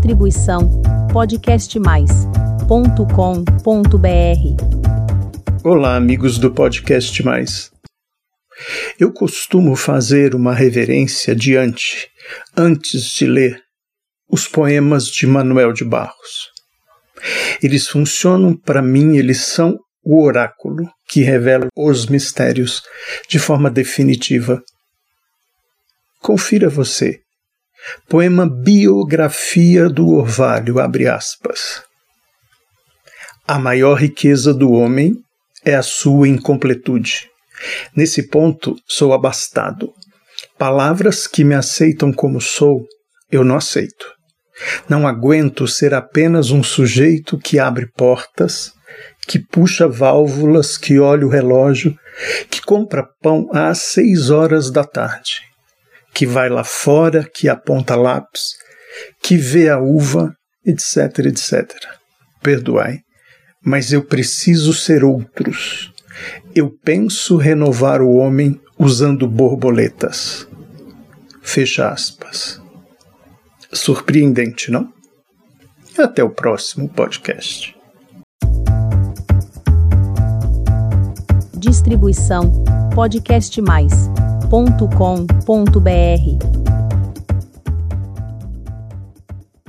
Distribuição podcastmais.com.br. Olá, amigos do Podcast Mais. Eu costumo fazer uma reverência diante, antes de ler, os poemas de Manuel de Barros. Eles funcionam para mim, eles são o oráculo que revela os mistérios de forma definitiva. Confira você Poema Biografia do Orvalho, abre aspas. A maior riqueza do homem é a sua incompletude. Nesse ponto, sou abastado. Palavras que me aceitam como sou, eu não aceito. Não aguento ser apenas um sujeito que abre portas, que puxa válvulas, que olha o relógio, que compra pão às seis horas da tarde que vai lá fora, que aponta lápis, que vê a uva, etc, etc. Perdoai, mas eu preciso ser outros. Eu penso renovar o homem usando borboletas. Fecha aspas. Surpreendente, não? Até o próximo podcast. Distribuição podcast mais www.cultura.com.br